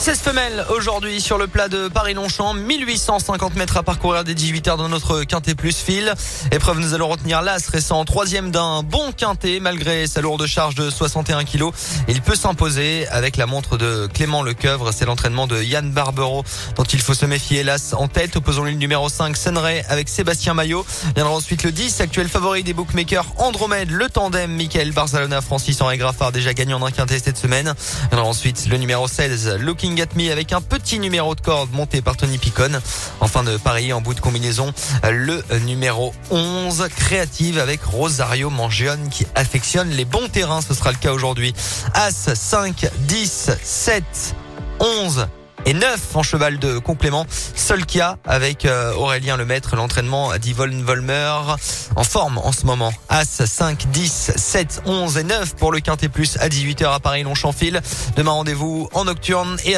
16 femelles aujourd'hui sur le plat de Paris-Longchamp. 1850 mètres à parcourir des 18 heures dans notre quintet plus fil. Épreuve, nous allons retenir l'As récent troisième d'un bon quintet malgré sa lourde charge de 61 kilos. Il peut s'imposer avec la montre de Clément Lecoeuvre. C'est l'entraînement de Yann Barbero dont il faut se méfier. Hélas, en tête, opposons-lui le numéro 5, Sunray avec Sébastien Maillot. Viendra ensuite le 10, actuel favori des bookmakers Andromède, le tandem Michael Barzalona, Francis Henri Graffard, déjà gagnant d'un quintet cette semaine. Viendra ensuite le numéro 16, Looking at Me avec un petit numéro de corde monté par Tony Picon. Enfin de Paris en bout de combinaison, le numéro 11, Créative avec Rosario Mangione qui affectionne les bons terrains. Ce sera le cas aujourd'hui. As 5, 10, 7, 11 et 9 en cheval de complément. Solkia avec euh, Aurélien Lemaître, l'entraînement d'Yvonne Volmer en forme en ce moment. As 5, 10, 7, 11 et 9 pour le Quintet Plus à 18h à Paris-Longchamp-Fil. Demain rendez-vous en nocturne et